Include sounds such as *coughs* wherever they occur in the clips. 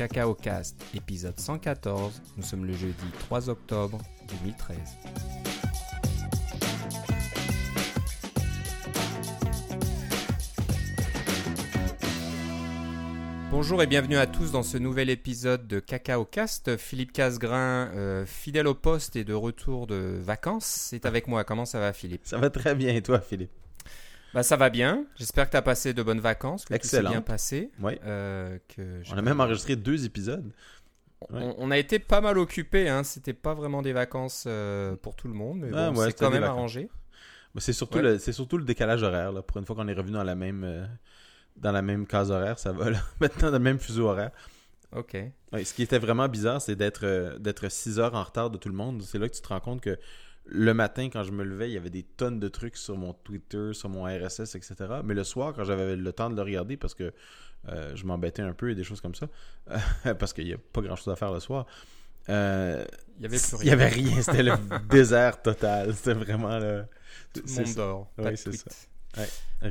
Cacao Cast, épisode 114. Nous sommes le jeudi 3 octobre 2013. Bonjour et bienvenue à tous dans ce nouvel épisode de Cacao Cast. Philippe Casgrain, euh, fidèle au poste et de retour de vacances, c'est avec moi. Comment ça va Philippe? Ça va très bien et toi Philippe? Bah, ça va bien. J'espère que tu as passé de bonnes vacances, que Excellent. tout s'est bien passé. Oui. Euh, que On a même enregistré deux épisodes. Ouais. On, on a été pas mal occupés, hein. c'était pas vraiment des vacances euh, pour tout le monde, mais Ah, bon, ouais, c'est quand même vacances. arrangé. C'est surtout, Ouais. le, c'est surtout le décalage horaire. Là. Pour une fois qu'on est revenu dans la même, euh, dans la même case horaire, ça va. Là. *laughs* Maintenant, dans le même fuseau horaire. Ok. Ce qui était vraiment bizarre, c'est d'être d'être 6 heures en retard de tout le monde. C'est là que tu te rends compte que le matin, quand je me levais, il y avait des tonnes de trucs sur mon Twitter, sur mon RSS, etc. Mais le soir, quand j'avais le temps de le regarder, parce que euh, je m'embêtais un peu et des choses comme ça, *laughs* parce qu'il n'y a pas grand-chose à faire le soir, euh, Il y avait plus il n'y rien. avait rien. C'était le *laughs* désert total. C'était vraiment le... Tout le monde ça. dort. Oui, c'est tweets.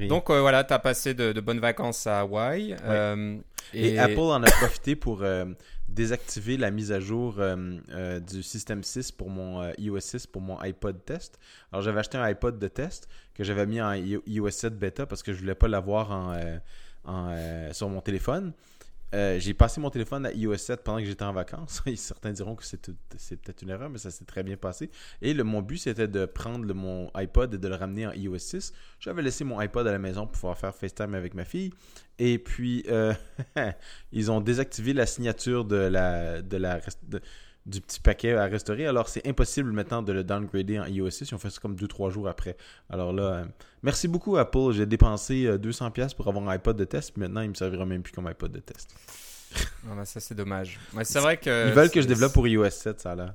Donc euh, voilà, tu as passé de, de bonnes vacances à Hawaï. euh, Et, Apple en a profité pour euh, désactiver la mise à jour du système 6 pour mon iOS 6 pour mon iPod test. Alors j'avais acheté un iPod de test que j'avais mis en iOS 7 bêta parce que je voulais pas l'avoir en, en, sur mon téléphone. Euh, j'ai passé mon téléphone à iOS 7 pendant que j'étais en vacances. *laughs* Certains diront que c'est peut-être une erreur, mais ça s'est très bien passé. Et mon but, c'était de prendre mon iPod et de le ramener en iOS 6. J'avais laissé mon iPod à la maison pour pouvoir faire FaceTime avec ma fille. Et puis, euh, *laughs* ils ont désactivé la signature de la, de la, du petit paquet à restaurer. Alors, c'est impossible maintenant de le downgrader en iOS 6. Ils ont fait ça comme 2-3 jours après. Alors là, euh, merci beaucoup Apple. J'ai dépensé euh, 200$ pour avoir un iPod de test. Puis maintenant, il me servira même plus comme iPod de test. *laughs* bah, ça c'est dommage. Ouais, c'est vrai que Ils veulent que je développe pour iOS 7, ça l'air.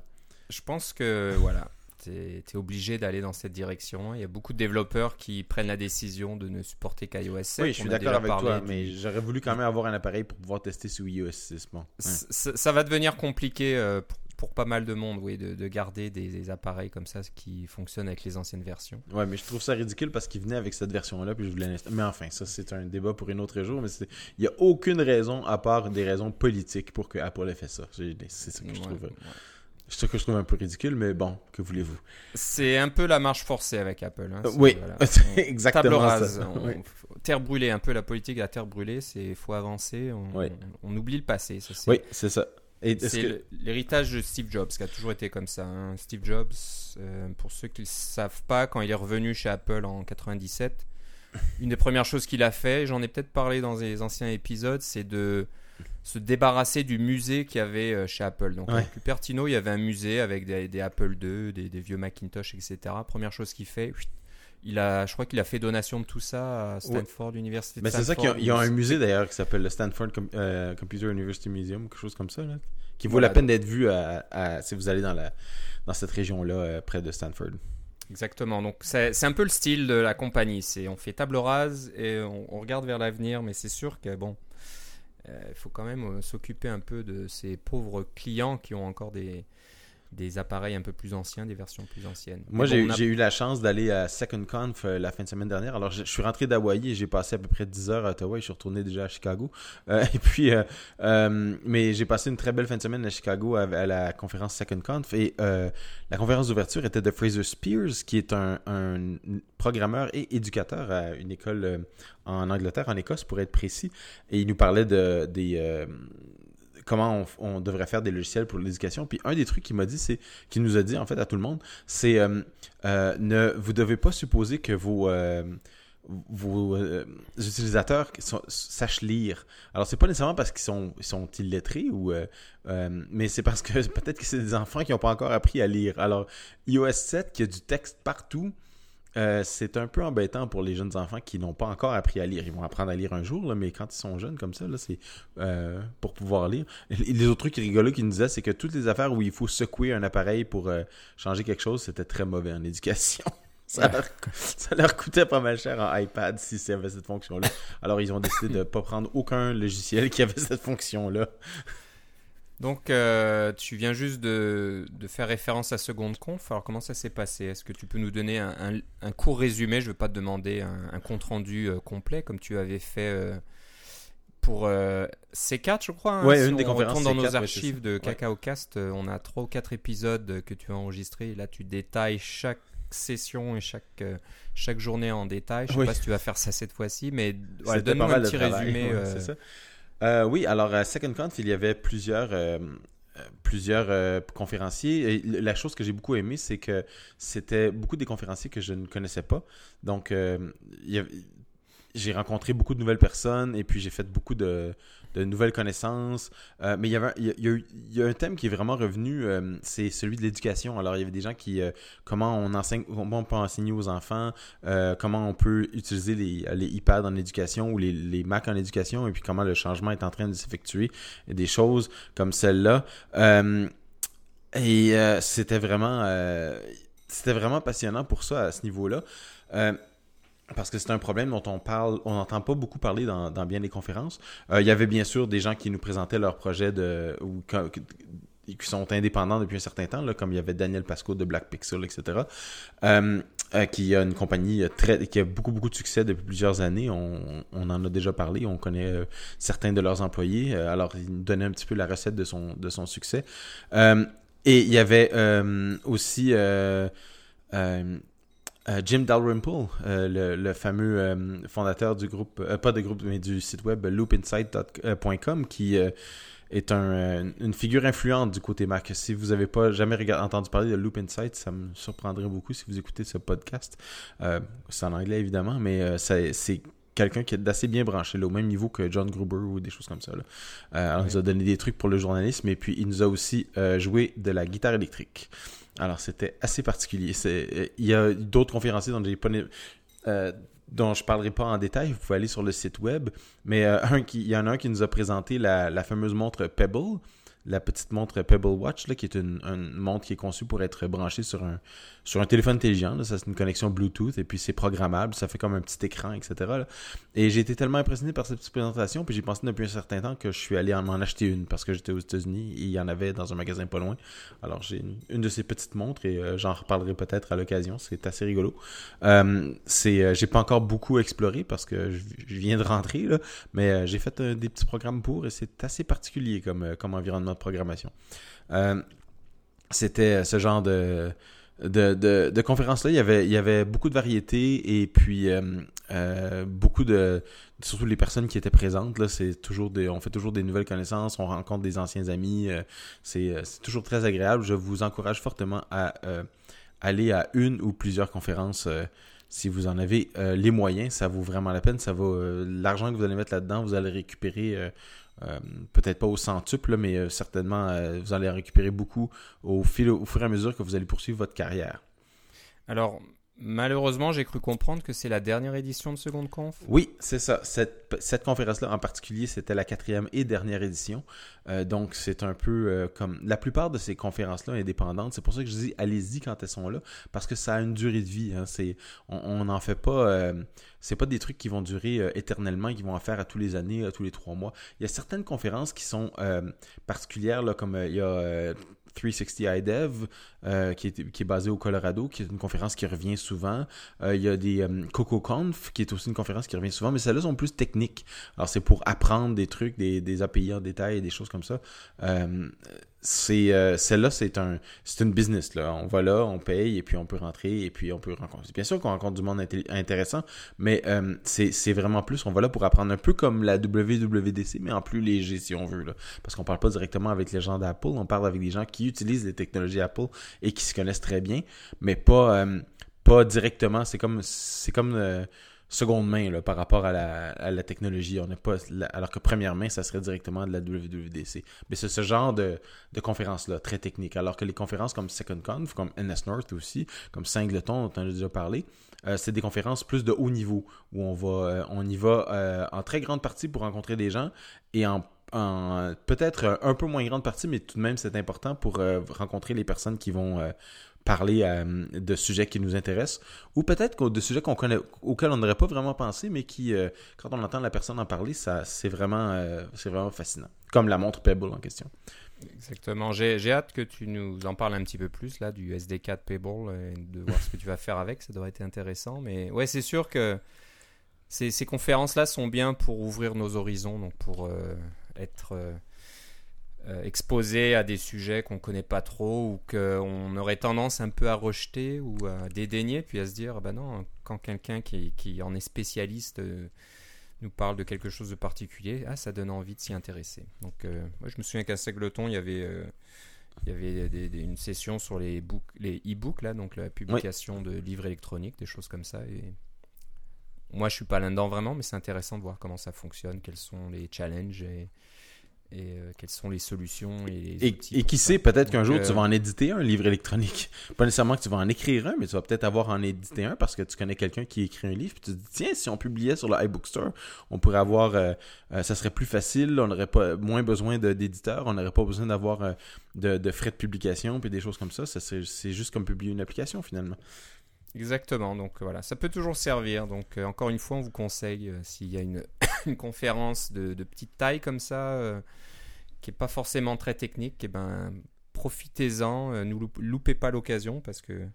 Je pense que voilà, tu es, obligé d'aller dans cette direction. Il y a beaucoup de développeurs qui prennent la décision de ne supporter qu'iOS 7. Oui, je suis d'accord avec toi, du- mais j'aurais voulu quand même avoir un appareil pour pouvoir tester sur iOS 6. Bon. Ça va devenir compliqué euh, pour, pour pas mal de monde, oui, de, de garder des, des appareils comme ça qui fonctionnent avec les anciennes versions. Ouais, mais je trouve ça ridicule parce qu'il venait avec cette version-là, puis je voulais. Mais enfin, ça, c'est un débat pour un autre jour, mais il n'y a aucune raison, à part des raisons politiques, pour que Apple ait fait ça. C'est ça que je trouve. ouais. C'est ça que je trouve un peu ridicule, mais bon, que voulez-vous? C'est un peu la marche forcée avec Apple. hein. Oui, voilà. *laughs* exactement Table ça. rase. on- Oui. Terre brûlée, un peu la politique de la terre brûlée, c'est faut avancer. On, Oui. on- on oublie le passé. ça, Oui, c'est ça. C'est que... l'héritage de Steve Jobs qui a toujours été comme ça. hein. Steve Jobs, euh, pour ceux qui ne savent pas, quand il est revenu chez Apple en 97, une des premières choses qu'il a fait, j'en ai peut-être parlé dans les anciens épisodes, c'est de se débarrasser du musée qu'il y avait euh, chez Apple. Donc Ouais. avec Cupertino, il y avait un musée avec des, des Apple II, des, des vieux Macintosh, etc. Première chose qu'il fait, il a, je crois qu'il a fait donation de tout ça à Stanford, l'université de Mais c'est ça qu'il y a, il y a un musée d'ailleurs qui s'appelle le Stanford Com- euh, Computer University Museum, quelque chose comme ça, là, qui vaut Voilà. la peine d'être vu à, à- si vous allez dans, la, dans cette région-là, euh, près de Stanford. Exactement. Donc c'est un peu le style de la compagnie. C'est on fait table rase et on, on regarde vers l'avenir, mais c'est sûr que bon, euh, il faut quand même euh, s'occuper un peu de ces pauvres clients qui ont encore des des appareils un peu plus anciens, des versions plus anciennes. Moi, j'ai a- eu la chance d'aller à Second Conf euh, la fin de semaine dernière. Alors, je, je suis rentré d'Hawaï et j'ai passé à peu près 10 heures à Ottawa et je suis retourné déjà à Chicago. Euh, *laughs* et puis, euh, euh, mais j'ai passé une très belle fin de semaine à Chicago à, à la conférence Second Conf. Et la conférence d'ouverture était de Fraser Spears, qui est un, un programmeur et éducateur à une école en Angleterre, en Écosse, pour être précis. Et il nous parlait de, des... comment on, devrait faire des logiciels pour l'éducation. Puis un des trucs qu'il m'a dit, c'est qu'il nous a dit en fait à tout le monde, c'est euh, euh, ne vous devez pas supposer que vos euh, utilisateurs sachent lire. Alors c'est pas nécessairement parce qu'ils sont sont illettrés ou mais c'est parce que *laughs* peut-être que c'est des enfants qui n'ont pas encore appris à lire. Alors iOS 7 qui a du texte partout. Euh, c'est un peu embêtant pour les jeunes enfants qui n'ont pas encore appris à lire. Ils vont apprendre à lire un jour, mais quand ils sont jeunes comme ça, là, c'est euh, pour pouvoir lire. Les autres trucs rigolos qu'ils nous disaient, c'est que toutes les affaires où il faut secouer un appareil pour euh, changer quelque chose, c'était très mauvais en éducation. *laughs* Ça leur, ça coûtait pas mal cher en iPad si ça avait cette fonction-là. Alors, ils ont décidé de ne pas prendre aucun logiciel qui avait cette fonction-là. Donc euh, tu viens juste de, de faire référence à Seconde Conf. Alors comment ça s'est passé? Est-ce que tu peux nous donner un, un- un court résumé? Je ne veux pas te demander un, un compte rendu euh, complet comme tu avais fait euh, pour euh, C4, je crois. Hein, Ouais, si une des on conférences retourne dans C4, nos ouais, archives de ça. Cacao Cast, euh, on a trois ou quatre épisodes que tu as enregistrés. Et là, tu détailles chaque session et chaque, chaque journée en détail. Je sais Oui. pas si tu vas faire ça cette fois-ci, mais donne-nous pas un petit résumé. ouais, euh, oui, alors à Second Conf, il y avait plusieurs, euh, plusieurs euh, conférenciers. La chose que j'ai beaucoup aimé, c'est que c'était beaucoup des conférenciers que je ne connaissais pas. Donc, il j'ai rencontré beaucoup de nouvelles personnes et puis j'ai fait beaucoup de, nouvelles connaissances. Euh, mais il y, avait, il, y a, un thème qui est vraiment revenu, euh, c'est celui de l'éducation. Alors, il y avait des gens qui, euh, comment on enseigne, comment on peut enseigner aux enfants, comment on peut utiliser les, iPads en éducation ou les, les Mac en éducation et puis comment le changement est en train de s'effectuer des choses comme celle-là. Et c'était vraiment, c'était vraiment passionnant pour ça à ce niveau-là. Parce que c'est un problème dont on parle, on n'entend pas beaucoup parler dans, bien des conférences. Euh, il y avait bien sûr des gens qui nous présentaient leurs projets de, ou qui sont indépendants depuis un certain temps, là, comme il y avait Daniel Pasco de Black Pixel, etc. Euh, euh, qui a une compagnie très, qui a beaucoup beaucoup de succès depuis plusieurs années. On, on en a déjà parlé, on connaît certains de leurs employés. Alors, il nous donnait un petit peu la recette de son, de son succès. Et il y avait aussi euh, Jim Dalrymple, euh, le, le fameux euh, fondateur du groupe, euh, pas de groupe, mais du site web loopinsight.com qui est un, une figure influente du côté Mac. Si vous n'avez pas jamais regard- entendu parler de Loop Insight, ça me surprendrait beaucoup si vous écoutez ce podcast. C'est en anglais évidemment, mais c'est quelqu'un qui est d'assez bien branché, là, au même niveau que John Gruber ou des choses comme ça. Là. Il nous a donné des trucs pour le journalisme et puis il nous a aussi joué de la guitare électrique. Alors, c'était assez particulier. Euh, il y a d'autres conférenciers dont j'ai pas euh, dont je parlerai pas en détail. Vous pouvez aller sur le site web. Mais euh, il y en a un qui nous a présenté la fameuse montre Pebble, la petite montre Pebble Watch, là, qui est une, montre qui est conçue pour être branchée sur un, sur un téléphone intelligent. là. Ça, c'est une connexion Bluetooth et puis c'est programmable. Ça fait comme un petit écran, etc. Et j'ai été tellement impressionné par cette petite présentation, puis j'ai pensé depuis un certain temps que je suis allé en, en acheter une parce que j'étais aux États-Unis et il y en avait dans un magasin pas loin. Alors j'ai une, de ces petites montres et euh, j'en reparlerai peut-être à l'occasion. C'est assez rigolo. Euh, c'est, euh, j'ai pas encore beaucoup exploré parce que je, je viens de rentrer là, mais euh, j'ai fait des petits programmes pour et c'est assez particulier comme, comme environnement programmation. Euh, c'était ce genre de conférences-là, il y, avait, beaucoup de variétés et puis euh, euh, beaucoup de. Surtout les personnes qui étaient présentes, là, c'est toujours des, on fait toujours des nouvelles connaissances, on rencontre des anciens amis, euh, c'est, euh, toujours très agréable. Je vous encourage fortement à euh, aller à une ou plusieurs conférences euh, si vous en avez euh, les moyens. Ça vaut vraiment la peine. Euh, l'argent que vous allez mettre là-dedans, vous allez récupérer. euh, euh, peut-être pas au centuple, mais euh, certainement euh, vous allez récupérer beaucoup au, fil, au fur et à mesure que vous allez poursuivre votre carrière. Alors, malheureusement, j'ai cru comprendre que c'est la dernière édition de Seconde Conf. Oui, c'est ça. Cette, conférence-là en particulier, c'était la quatrième et dernière édition. Euh, donc, c'est un peu euh, comme la plupart de ces conférences-là indépendantes. C'est pour ça que je dis allez-y quand elles sont là, parce que ça a une durée de vie. Hein. C'est, on n'en fait pas. Euh, c'est pas des trucs qui vont durer euh, éternellement, qui vont en faire à tous les années, à tous les trois mois. Il y a certaines conférences qui sont particulières, là, comme il y a 360 iDev, euh, qui, est, qui basé au Colorado, qui est une conférence qui revient souvent. Euh, il y a des euh, CocoConf, qui est aussi une conférence qui revient souvent, mais celles-là sont plus techniques. Alors, c'est pour apprendre des trucs, des, des API en détail et des choses comme ça. C'est euh, celle-là c'est un c'est une business là. On va là on paye et puis on peut rentrer et puis on peut rencontrer. Bien sûr qu'on rencontre du monde inté- intéressant mais euh, c'est c'est vraiment plus on va là pour apprendre un peu comme la WWDC mais en plus léger si on veut là. Parce qu'on parle pas directement avec les gens d'Apple on parle avec des gens qui utilisent les technologies Apple et qui se connaissent très bien mais pas euh, pas directement. C'est comme c'est comme euh, seconde main par rapport à la, technologie. On pas, alors que première main, ça serait directement de la WWDC. Mais c'est ce genre de, conférences-là, très technique. Alors que les conférences comme Second Conf, comme NS North aussi, comme Singleton, dont on a déjà parlé, euh, c'est des conférences plus de haut niveau, où on, va, euh, on y va euh, en très grande partie pour rencontrer des gens et en peut-être un peu moins grande partie, mais tout de même c'est important pour rencontrer les personnes qui vont parler euh, de sujets qui nous intéressent, ou peut-être de sujets qu'on connaît, auxquels on n'aurait pas vraiment pensé, mais qui, euh, quand on entend la personne en parler, ça, c'est vraiment, euh, c'est vraiment fascinant. Comme la montre Pebble en question. Exactement. J'ai j'ai hâte que tu nous en parles un petit peu plus là du SD4 Pebble et de voir ce que tu vas faire avec. Ça devrait être intéressant. Mais ouais, c'est sûr que ces, ces conférences-là sont bien pour ouvrir nos horizons, donc pour être euh, euh, exposé à des sujets qu'on connaît pas trop ou qu'on aurait tendance un peu à rejeter ou à dédaigner, puis à se dire, bah non, quand quelqu'un qui, en est spécialiste euh, nous parle de quelque chose de particulier, ah, ça donne envie de s'y intéresser. Donc, euh, moi, je me souviens qu'à Segleton, il y avait, il y avait une session sur les book- les e-books, là, donc la publication de livres électroniques, des choses comme ça. Et moi, je suis pas là-dedans vraiment, mais c'est intéressant de voir comment ça fonctionne, quels sont les challenges et, et euh, quelles sont les solutions et les Et, outils et pour qui ça. sait, peut-être qu'un Donc, jour, euh, tu vas en éditer un livre électronique. *laughs* Pas nécessairement que tu vas en écrire un, mais tu vas peut-être avoir en éditer un parce que tu connais quelqu'un qui écrit un livre. Puis tu te dis, tiens, si on publiait sur le iBookstore, on pourrait avoir. euh, euh, ça serait plus facile, on aurait pas moins besoin d'éditeurs, on n'aurait pas besoin d'avoir euh, de, de frais de publication puis des choses comme ça. c'est juste comme publier une application finalement. Exactement, donc voilà, ça peut toujours servir. Donc euh, encore une fois, on vous conseille, euh, s'il y a une, une conférence de, de petite taille comme ça, euh, qui n'est pas forcément très technique, et ben, profitez-en, euh, ne loup- loupez pas l'occasion, parce que,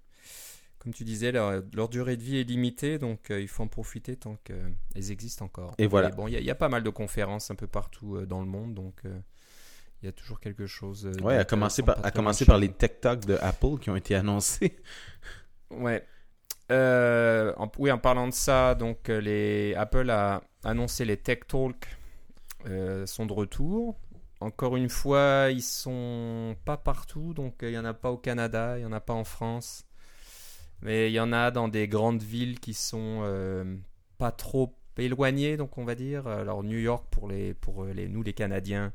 comme tu disais, leur, leur durée de vie est limitée, donc euh, il faut en profiter tant qu'elles existent encore. Et voilà. bon, il y, y a pas mal de conférences un peu partout dans le monde, donc il y a toujours quelque chose. Ouais, à commencer par, à commencer par les Tech Talks de Apple qui ont été annoncés. Ouais. Euh, en- oui, en parlant de ça, donc euh, les Apple a annoncé les Tech Talk euh, sont de retour. Encore une fois, ils sont pas partout, donc euh, il y en a pas au Canada, il y en a pas en France, mais il y en a dans des grandes villes qui sont pas trop éloignées, donc on va dire. Alors New York pour les pour les nous les Canadiens,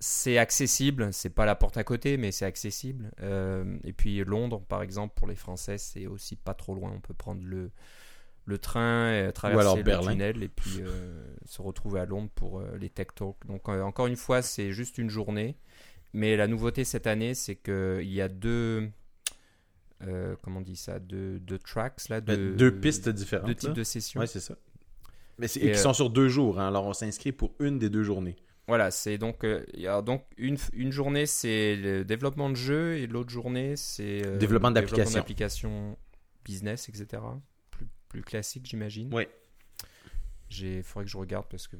c'est accessible, c'est pas la porte à côté, mais c'est accessible. Euh, et puis Londres, par exemple, pour les Français, c'est aussi pas trop loin. On peut prendre le, le train, et traverser alors le Berlin. tunnel et puis euh, se retrouver à Londres pour euh, les Tech Talks. Donc euh, encore une fois, c'est juste une journée. Mais la nouveauté cette année, c'est qu'il y a deux... euh, comment on dit ça deux, deux tracks, là, Ben, deux, Deux pistes différentes. deux types là. de sessions. Ouais, c'est ça. Mais Et, qui euh, sont sur deux jours. hein. Alors, on s'inscrit pour une des deux journées. Voilà, c'est donc, euh, il y a donc une, une journée c'est le développement de jeu et l'autre journée c'est euh, Développement d'applications. business, etc. Plus, plus classique, j'imagine. Ouais. J'ai, faudrait que je regarde parce que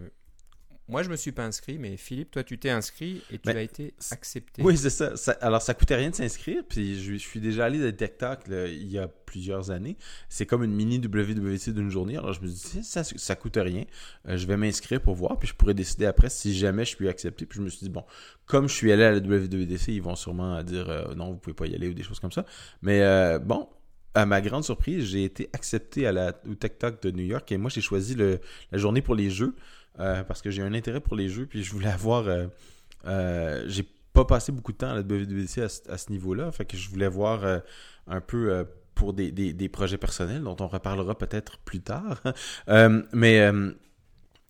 moi je me suis pas inscrit, mais Philippe, toi tu t'es inscrit et tu Mais as été accepté. Oui, c'est ça. Ça- Alors, ça coûtait rien de s'inscrire. Puis, je, je suis déjà allé à Tech Talk là, il y a plusieurs années. C'est comme une mini WWC d'une journée. Alors, je me suis dit, ça, ça coûte rien. Euh, je vais m'inscrire pour voir. Puis, je pourrais décider après si jamais je suis accepté. Puis, je me suis dit, bon, comme je suis allé à la WWDC, ils vont sûrement dire euh, non, vous pouvez pas y aller ou des choses comme ça. Mais euh, bon. À ma grande surprise, j'ai été accepté à la, au Tech Talk de New York et moi j'ai choisi le, la journée pour les jeux euh, parce que j'ai un intérêt pour les jeux puis je voulais avoir euh, euh, j'ai pas passé beaucoup de temps à la WWDC à, ce- niveau-là. Fait que je voulais voir euh, un peu pour des, des- des projets personnels dont on reparlera peut-être plus tard. *laughs* Mais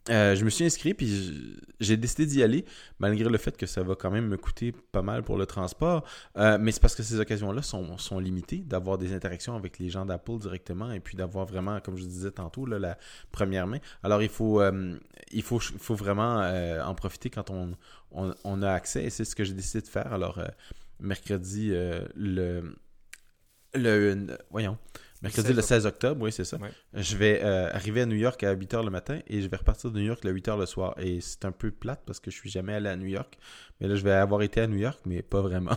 euh, je me suis inscrit puis j'ai décidé d'y aller malgré le fait que ça va quand même me coûter pas mal pour le transport. Euh, mais c'est parce que ces occasions-là sont, sont limitées, d'avoir des interactions avec les gens d'Apple directement et puis d'avoir vraiment, comme je disais tantôt, la première main. Alors il faut, euh, il faut, faut vraiment en profiter quand on, on, a accès et c'est ce que j'ai décidé de faire. Alors mercredi le le voyons mercredi 16 le 16 octobre, oui c'est ça. Ouais. Je vais euh, arriver à New York à 8h le matin et je vais repartir de New York le 8h le soir et c'est un peu plate parce que je suis jamais allé à New York. Mais là je vais avoir été à New York mais pas vraiment.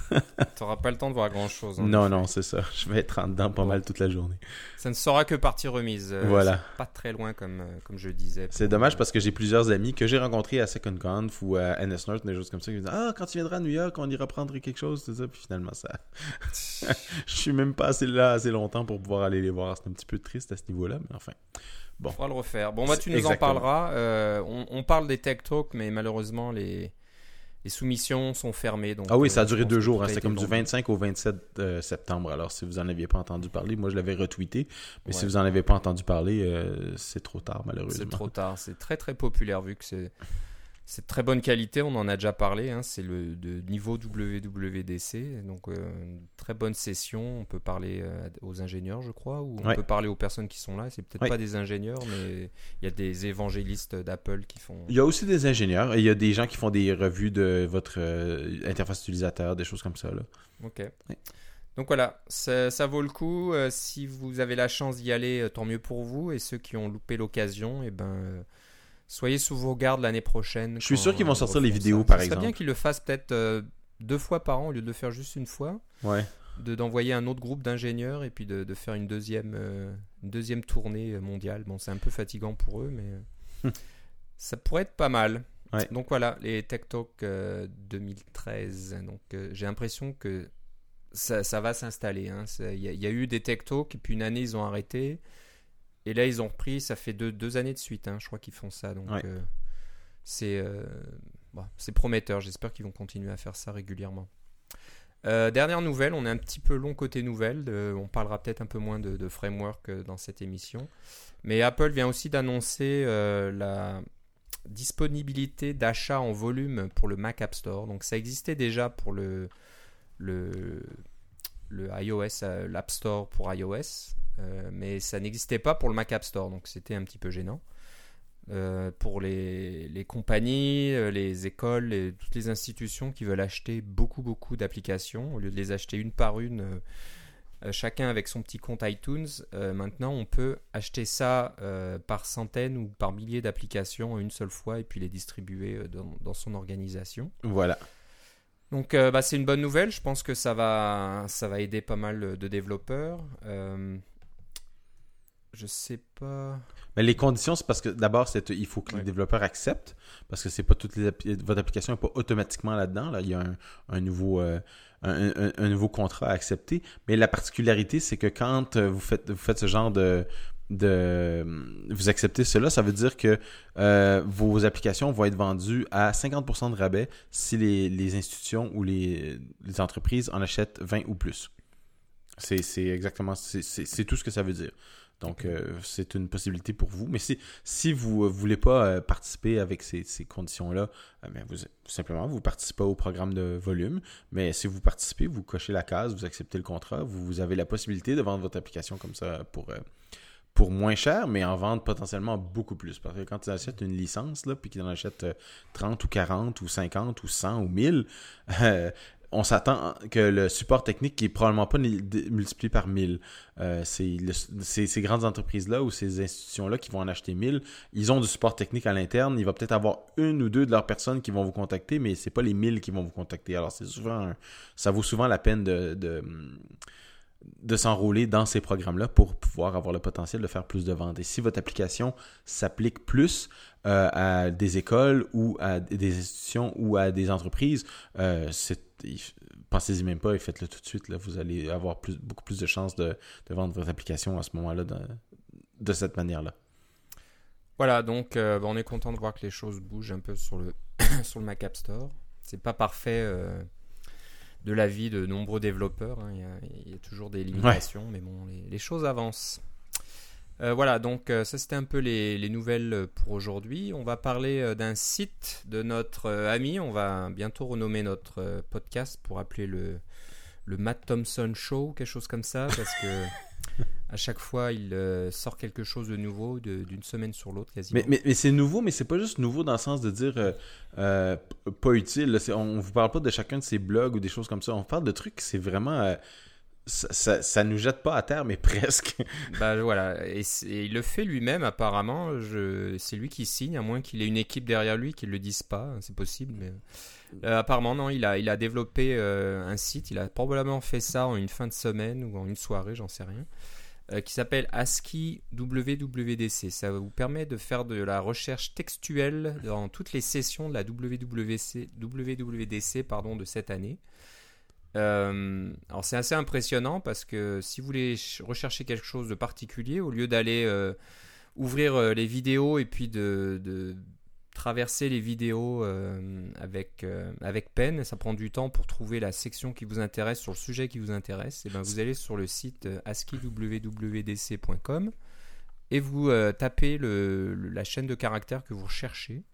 *laughs* T'auras pas le temps de voir grand chose. non non, c'est ça. Je vais être en dedans pas Bon. mal toute la journée. Ça ne sera que partie remise. Euh, Voilà. Pas très loin comme, euh, comme je disais. C'est dommage parce que j'ai plusieurs amis que j'ai rencontrés à Second Conf ou à NS North, des choses comme ça, qui me disent Ah, quand tu viendras à New York, on ira prendre quelque chose, tout ça. Puis finalement, ça. *laughs* je suis même pas assez là assez longtemps pour pouvoir aller les voir. C'est un petit peu triste à ce niveau-là, mais enfin. On pourra le refaire. Bon, bah, tu nous Exactement. en parleras. Euh, on, on parle des Tech Talk, mais malheureusement, les, les soumissions sont fermées. Donc, Ah oui, euh, ça a je duré deux jours. hein. C'était comme du vendu. 25 au 27 euh, septembre. Alors, si vous en aviez pas entendu parler, moi, je l'avais retweeté. Mais si vous en avez pas entendu parler, euh, c'est trop tard, malheureusement. C'est trop tard. C'est très très populaire vu que c'est c'est de très bonne qualité. On en a déjà parlé. hein. C'est le de niveau WWDC. Donc, euh, très bonne session. On peut parler euh, aux ingénieurs, je crois, ou on Ouais. peut parler aux personnes qui sont là. C'est peut-être Ouais. pas des ingénieurs, mais il y a des évangélistes d'Apple qui font. Il y a aussi des ingénieurs. et Il y a des gens qui font des revues de votre euh, interface utilisateur, des choses comme ça. Là. Ok. Donc voilà, ça, ça vaut le coup. Si vous avez la chance d'y aller, tant mieux pour vous. Et ceux qui ont loupé l'occasion, eh ben, soyez sous vos gardes l'année prochaine. Je suis sûr qu'ils vont sortir les vidéos, ça. par Ce serait exemple. bien qu'ils le fassent peut-être euh, deux fois par an au lieu de le faire juste une fois. Ouais. De d'envoyer un autre groupe d'ingénieurs et puis de, de faire une deuxième, euh, une deuxième tournée euh, mondiale. Bon, c'est un peu fatigant pour eux, mais euh, *laughs* ça pourrait être pas mal. Ouais. Donc voilà, les Tech Talk euh, 2013. Donc j'ai l'impression que ça, ça va s'installer. hein. Ça- Il y, y a eu des Tech Talk et puis une année ils ont arrêté. Et là ils ont repris, ça fait deux, deux années de suite, hein, je crois qu'ils font ça. Donc Ouais. euh, c'est euh, bon, c'est prometteur, j'espère qu'ils vont continuer à faire ça régulièrement. Euh, dernière nouvelle, on est un petit peu long côté nouvelle. on parlera peut-être un peu moins de, de framework dans cette émission. Mais Apple vient aussi d'annoncer la disponibilité d'achat en volume pour le Mac App Store. Donc ça existait déjà pour le, le, le iOS, euh, l'App Store pour iOS, euh, mais ça n'existait pas pour le Mac App Store. Donc c'était un petit peu gênant. Euh, pour les, les compagnies, les écoles, toutes les institutions qui veulent acheter beaucoup beaucoup d'applications, au lieu de les acheter une par une, chacun avec son petit compte iTunes, maintenant on peut acheter ça par centaines ou par milliers d'applications une seule fois et puis les distribuer dans son organisation. Voilà. Donc euh, bah, c'est une bonne nouvelle, je pense que ça va, ça va aider pas mal de développeurs. Euh, je sais pas. Mais les conditions, c'est parce que d'abord, c'est il faut que Ouais. les développeurs acceptent, parce que c'est pas toutes les votre application n'est pas automatiquement là-dedans. Là, il y a un, un nouveau euh, un, un- un nouveau contrat à accepter. Mais la particularité, c'est que quand euh, vous faites vous faites ce genre de de vous acceptez cela, ça veut dire que euh, vos applications vont être vendues à 50% de rabais si les, institutions ou les, entreprises en achètent 20 ou plus. C'est exactement c'est- tout ce que ça veut dire. Donc, euh, c'est une possibilité pour vous. Mais si, si vous ne voulez pas euh, participer avec ces, ces conditions-là, euh, ben, vous, simplement, vous participez au programme de volume. Mais si vous participez, vous cochez la case, vous acceptez le contrat, vous, vous avez la possibilité de vendre votre application comme ça pour, euh, pour moins cher, mais en vendre potentiellement beaucoup plus. Parce que quand tu achètes une licence, là, puis qu'ils en achètent euh, 30 ou 40 ou 50 ou 100 ou 1000, euh, on s'attend que le support technique qui est probablement pas multiplié par 1000. Euh, c'est ces grandes entreprises-là ou ces institutions-là qui vont en acheter 1000. Ils ont du support technique à l'interne. Il va peut-être avoir une ou deux de leurs personnes qui vont vous contacter, mais c'est pas les 1000 qui vont vous contacter. Alors, c'est souvent un- ça vaut souvent la peine de, de s'enrôler dans ces programmes-là pour pouvoir avoir le potentiel de faire plus de ventes. Et si votre application s'applique plus euh, à des écoles ou à des institutions ou à des entreprises, euh, pensez-y même pas et faites-le tout de suite. Là. Vous allez avoir beaucoup plus de chances de, vendre votre application à ce moment-là de, cette manière-là. Voilà, donc euh, bah, on est content de voir que les choses bougent un peu sur le, *coughs* sur le Mac App Store. C'est pas parfait de la vie de nombreux développeurs. hein. Il, y a, il y a toujours des limitations, mais bon, les, les choses avancent. Euh, voilà, donc euh, ça c'était un peu les, les nouvelles pour aujourd'hui. On va parler euh, d'un site de notre ami. On va bientôt renommer notre podcast pour appeler le, le Matt Thompson Show, quelque chose comme ça, parce que *laughs* à chaque fois il euh, sort quelque chose de nouveau d'une semaine sur l'autre quasiment. Mais, mais, c'est nouveau, mais c'est pas juste nouveau dans le sens de dire euh, euh, pas utile. C'est- On vous parle pas de chacun de ces blogs ou des choses comme ça. On parle de trucs, c'est vraiment. Ça, ça, nous jette pas à terre, mais *laughs* presque. Bah voilà, et, il le fait lui-même apparemment. C'est lui qui signe, à moins qu'il ait une équipe derrière lui qui le dise pas. C'est possible, mais Euh, apparemment non. Il a, il a développé euh, un site. Il a probablement fait ça en une fin de semaine ou en une soirée, j'en sais rien. euh, qui s'appelle ASCII WWDC. Ça vous permet de faire de la recherche textuelle dans toutes les sessions de la WWC, WWDC pardon, de cette année. Euh, alors c'est assez impressionnant parce que si vous voulez ch- rechercher quelque chose de particulier, au lieu d'aller euh, ouvrir euh, les vidéos et puis de, traverser les vidéos avec, peine, ça prend du temps pour trouver la section qui vous intéresse sur le sujet qui vous intéresse, et ben vous allez sur le site asciiwwdc.com et vous tapez la chaîne de caractères que vous recherchez.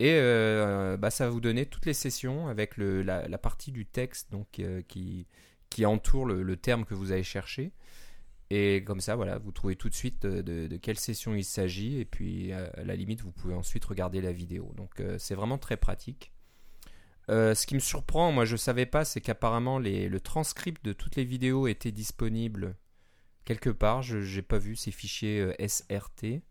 Et euh, bah, ça va vous donner toutes les sessions avec le- la, partie du texte donc, euh, qui, qui entoure le, terme que vous allez chercher. Et comme ça, voilà, vous trouvez tout de suite euh, de, quelle session il s'agit. Et puis, euh, à la limite, vous pouvez ensuite regarder la vidéo. Donc, euh, c'est vraiment très pratique. Euh, ce qui me surprend, moi je savais pas, c'est qu'apparemment le transcript de toutes les vidéos était disponible quelque part. Je n'ai pas vu ces fichiers euh, SRT.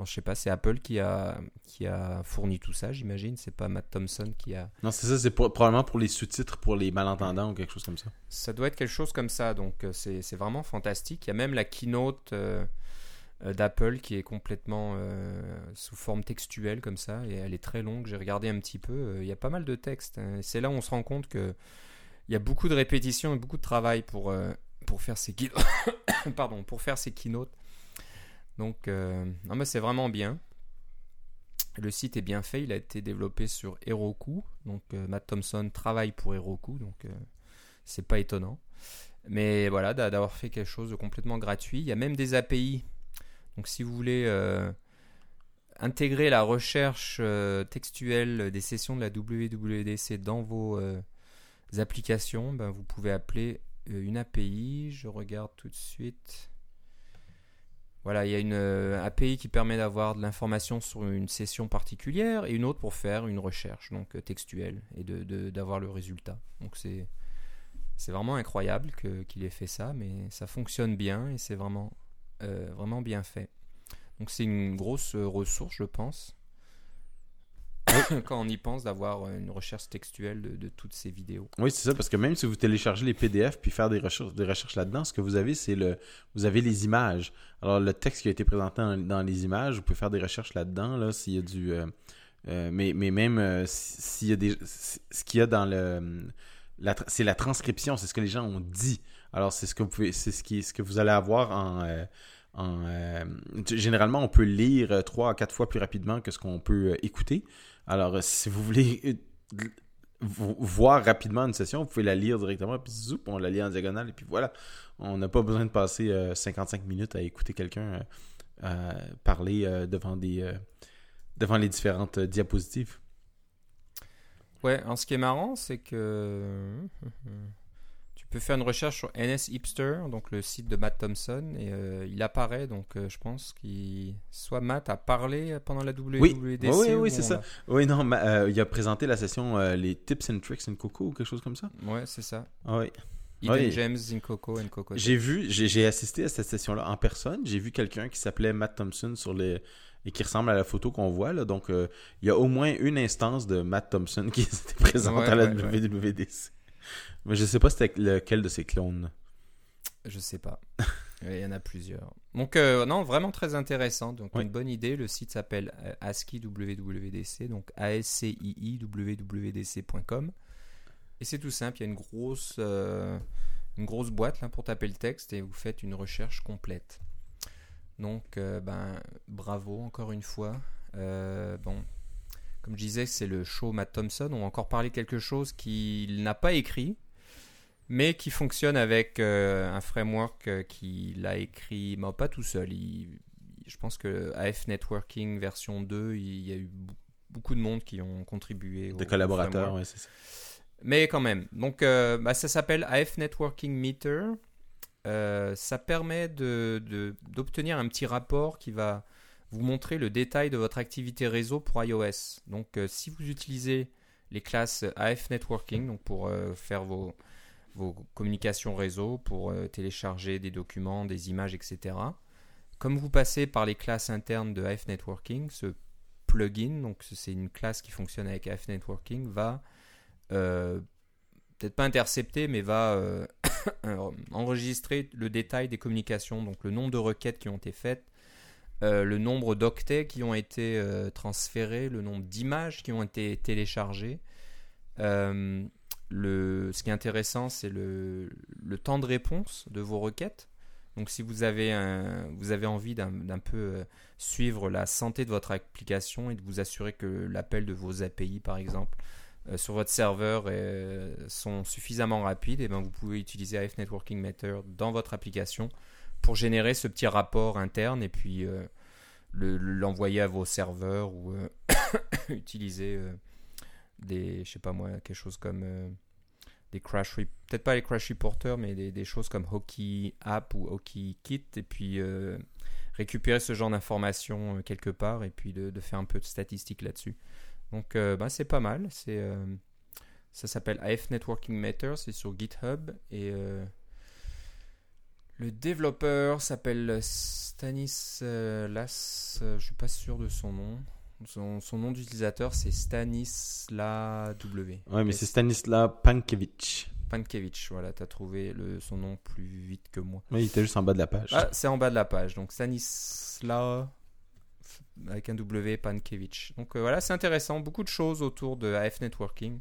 Alors, je sais pas, c'est Apple qui a, qui a fourni tout ça, j'imagine. C'est pas Matt Thompson qui a. Non, c'est ça, c'est pour- probablement pour les sous-titres pour les malentendants ou quelque chose comme ça. Ça doit être quelque chose comme ça, donc euh, c'est c'est vraiment fantastique. Il y a même la keynote euh, euh, d'Apple qui est complètement euh, sous forme textuelle comme ça, et elle est très longue. J'ai regardé un petit peu, il y a pas mal de textes. hein. C'est là où on se rend compte que il y a beaucoup de répétitions et beaucoup de travail pour, euh, pour faire ces *coughs* Pardon, pour faire ces keynotes. Donc, euh, c'est vraiment bien. Le site est bien fait, il a été développé sur Heroku. Donc, euh, Matt Thompson travaille pour Heroku, donc euh, c'est pas étonnant. Mais voilà, d'a- d'avoir fait quelque chose de complètement gratuit. Il y a même des API. Donc, si vous voulez intégrer la recherche textuelle des sessions de la WWDC dans vos applications, ben, vous pouvez appeler une API. Je regarde tout de suite. Voilà, il y a une euh, API qui permet d'avoir de l'information sur une session particulière et une autre pour faire une recherche donc euh, textuelle et de- de- d'avoir le résultat. Donc c'est vraiment incroyable qu'il ait fait ça, mais ça fonctionne bien et c'est vraiment euh, vraiment bien fait. Donc c'est une grosse ressource, je pense. *laughs* Quand on y pense d'avoir euh, une recherche textuelle de, toutes ces vidéos. Oui, c'est ça, parce que même si vous téléchargez les PDF puis faire des recherches, là-dedans, ce que vous avez, c'est le. Vous avez les images. Alors, le texte qui a été présenté dans, les images, vous pouvez faire des recherches là-dedans, là, s'il y a du. euh, euh, mais, mais même si- s'il y a des. Ce qu'il y a dans le. c'est la transcription, c'est ce que les gens ont dit. Alors, c'est ce que vous pouvez. C'est ce, qui, ce que vous allez avoir en. Euh, en, généralement, on peut lire euh, trois à quatre fois plus rapidement que ce qu'on peut euh, écouter. Alors, si vous voulez vo- voir rapidement une session, vous pouvez la lire directement, puis on la lit en diagonale, et puis voilà. On n'a pas besoin de passer euh, 55 minutes à écouter quelqu'un parler devant des devant les différentes diapositives. Ouais, alors ce qui est marrant, c'est que tu peux faire une recherche sur NS Hipster, donc le site de Matt Thompson, et euh, il apparaît. Donc euh, je pense qu'il soit Matt a parlé pendant la WWDC. Oui, oui, oui, ou c'est ça. Oui, non, ma- euh, il a présenté la session les tips and tricks in Coco ou quelque chose comme ça. Ouais, c'est ça. Ah oui. Gems in Coco and Coco. J'ai vu, j'ai assisté à cette session-là en personne. J'ai vu quelqu'un qui s'appelait Matt Thompson sur les et qui ressemble à la photo qu'on voit là. Donc, il y a au moins une instance de Matt Thompson *laughs* qui était présente Ouais, à la ouais. WWDC. Mais je sais pas c'était lequel de ces clones. Je sais pas. *laughs* Il y en a plusieurs. Donc, euh, non, vraiment très intéressant. Donc, Oui. une bonne idée. Le site s'appelle euh, ASCII WWDC, donc ASCII WWDC.com. Et c'est tout simple. Il y a une grosse, euh, une grosse boîte là, pour taper le texte et vous faites une recherche complète. Donc, euh, ben, bravo encore une fois. Bon, comme je disais, c'est le show Matt Thompson. On va encore parler quelque chose qu'il n'a pas écrit, mais qui fonctionne avec euh, un framework euh, qu'il a écrit, mais pas tout seul. Il- je pense que AF Networking version 2, il y a eu beaucoup de monde qui ont contribué. au- De au collaborateurs, ouais, c'est ça. Mais quand même. Donc, euh, bah, ça s'appelle AF Networking Meter. Euh, ça permet de- de- d'obtenir un petit rapport qui va vous montrer le détail de votre activité réseau pour iOS. Donc, euh, si vous utilisez les classes AF Networking, donc pour euh, faire vos, communications réseau, pour euh, télécharger des documents, des images, etc. Comme vous passez par les classes internes de AF Networking, ce plugin, donc c'est une classe qui fonctionne avec AF Networking, va peut-être pas intercepter, mais va *coughs* enregistrer le détail des communications, donc le nombre de requêtes qui ont été faites, euh, le nombre d'octets qui ont été euh, transférés, le nombre d'images qui ont été téléchargées. Euh, le, ce qui est intéressant, c'est le, le temps de réponse de vos requêtes. Donc si vous avez, vous avez envie d'un peu suivre la santé de votre application et de vous assurer que l'appel de vos API, par exemple, sur votre serveur sont suffisamment rapides, et ben vous pouvez utiliser AF Networking Meter dans votre application pour générer ce petit rapport interne et puis euh, le- l'envoyer à vos serveurs ou euh, *coughs* utiliser euh, des, je sais pas moi, quelque chose comme des crash, re- peut-être pas les crash reporters, mais des, choses comme Hockey App ou Hockey Kit et puis récupérer ce genre d'informations quelque part et puis de, faire un peu de statistiques là-dessus. Donc, ben, c'est pas mal. Ça s'appelle AF Networking Matter, c'est sur GitHub. Et le développeur s'appelle Stanislas. je suis pas sûr de son nom. Son, son nom d'utilisateur, c'est Stanisla W. Ouais, mais c'est Stanisla Pankevich. Pankevich, voilà, tu as trouvé le, son nom plus vite que moi. Oui, il était juste en bas de la page. Ah, c'est en bas de la page. Donc Stanisla avec un W Pankevich. Donc euh, voilà, c'est intéressant. Beaucoup de choses autour de AF Networking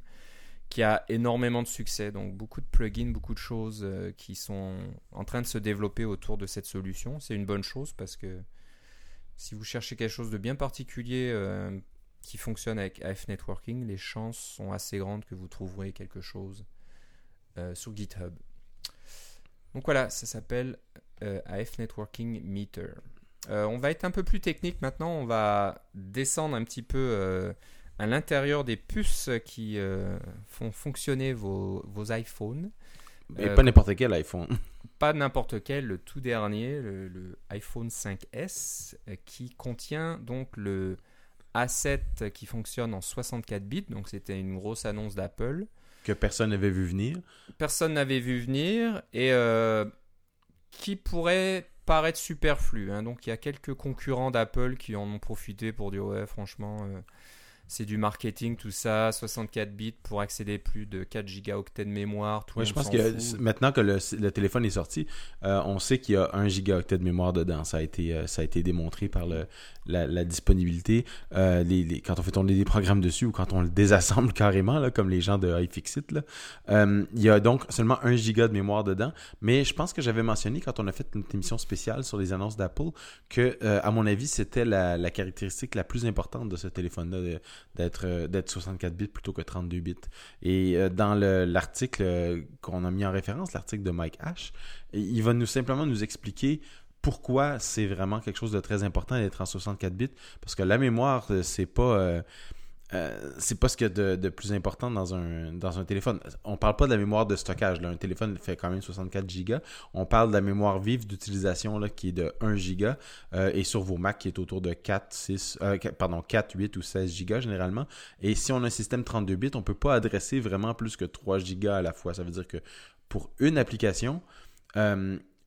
qui a énormément de succès. Donc beaucoup de plugins, beaucoup de choses euh, qui sont en train de se développer autour de cette solution. C'est une bonne chose parce que si vous cherchez quelque chose de bien particulier euh, qui fonctionne avec AF Networking, les chances sont assez grandes que vous trouverez quelque chose euh, sur GitHub. Donc voilà, ça s'appelle AF Networking Meter. on va être un peu plus technique maintenant, on va descendre un petit peu à l'intérieur des puces qui euh, font fonctionner vos, vos iPhones. Et pas n'importe quel iPhone. *laughs* Pas n'importe quel, le tout dernier, le, iPhone 5S, euh, qui contient donc le A7 qui fonctionne en 64 bits. Donc c'était une grosse annonce d'Apple. Que personne n'avait vu venir. Personne n'avait vu venir et euh, qui pourrait paraître superflu. Hein. Donc il y a quelques concurrents d'Apple qui en ont profité pour dire ouais franchement c'est du marketing, tout ça, 64 bits pour accéder plus de 4 gigaoctets de mémoire. Tout je pense que maintenant que le, téléphone est sorti, euh, on sait qu'il y a 1 gigaoctet de mémoire dedans. Ça a été, euh, ça a été démontré par le, la, disponibilité. Euh, les, quand on fait tourner des programmes dessus ou quand on le désassemble *laughs* carrément, là, comme les gens de iFixit, là, il y a donc seulement 1 giga de mémoire dedans. Mais je pense que j'avais mentionné quand on a fait une émission spéciale sur les annonces d'Apple que, à mon avis, c'était la, la, caractéristique la plus importante de ce téléphone-là d'être euh, d'être 64 bits plutôt que 32 bits. Et euh, dans l'article euh, qu'on a mis en référence, l'article de Mike Ash, il va nous simplement nous expliquer pourquoi c'est vraiment quelque chose de très important d'être en 64 bits parce que la mémoire c'est pas c'est pas ce qu'il y a de, plus important dans un, dans un téléphone. On parle pas de la mémoire de stockage. Là. Un téléphone fait quand même 64 Go. On parle de la mémoire vive d'utilisation qui est de 1 Go euh, et sur vos Mac qui est autour de 4, 6, euh, pardon, 4, 8 ou 16 Go généralement. Et si on a un système 32 bits, on peut pas adresser vraiment plus que 3 Go à la fois. Ça veut dire que pour une application,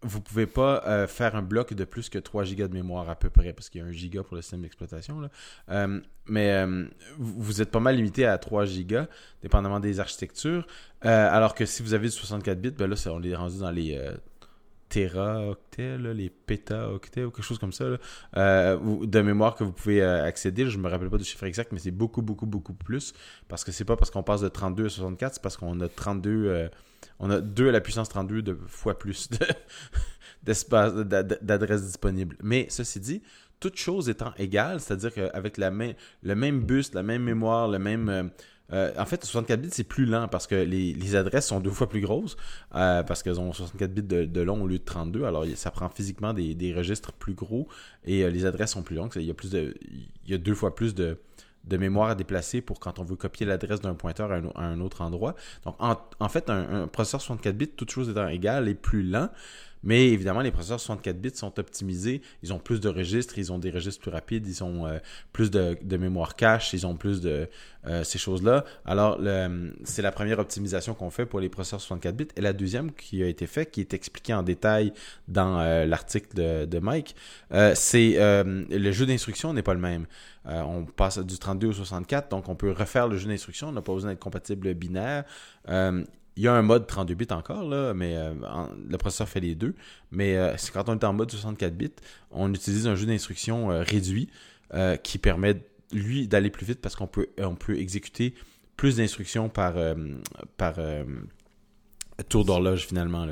vous pouvez pas euh, faire un bloc de plus que 3 gigas de mémoire à peu près, parce qu'il y a 1 giga pour le système d'exploitation. Euh, mais euh, vous êtes pas mal limité à 3 gigas, dépendamment des architectures. alors que si vous avez du 64 bits, ben là, on est rendu dans les téraoctets, les pétaoctets ou quelque chose comme ça, de mémoire que vous pouvez accéder. Je me rappelle pas du chiffre exact, mais c'est beaucoup, beaucoup, beaucoup plus. Parce que c'est pas parce qu'on passe de 32 à 64, c'est parce qu'on a 32 on a 2 à la puissance 32 de fois plus *laughs* d'espace, d'adresses disponibles. Mais ceci dit, toutes choses étant égales, c'est-à-dire qu'avec la le même bus, la même mémoire, le même... Euh, euh, en fait, 64 bits, c'est plus lent parce que les, adresses sont deux fois plus grosses euh, parce qu'elles ont 64 bits de, long au lieu de 32. Alors, ça prend physiquement des, registres plus gros et les adresses sont plus longues. Il y a, plus de, il y a deux fois plus de, de mémoire à déplacer pour quand on veut copier l'adresse d'un pointeur à un, autre endroit. Donc, en, fait, un, processeur 64 bits, toute chose étant égale, est plus lent. Mais évidemment, les processeurs 64 bits sont optimisés. Ils ont plus de registres, ils ont des registres plus rapides, ils ont euh, plus de, mémoire cache, ils ont plus de euh, ces choses-là. Alors, c'est la première optimisation qu'on fait pour les processeurs 64 bits. Et la deuxième qui a été faite, qui est expliquée en détail dans euh, l'article de, de, Mike, c'est le jeu d'instruction n'est pas le même. on passe du 32 au 64, donc on peut refaire le jeu d'instruction. On n'a pas besoin d'être compatible binaire. Il y a un mode 32 bits encore, là, mais euh, le processeur fait les deux. Mais euh, quand on est en mode 64 bits, on utilise un jeu d'instruction euh, réduit qui permet, lui, d'aller plus vite parce qu'on peut, on peut exécuter plus d'instructions par, par tour d'horloge, finalement.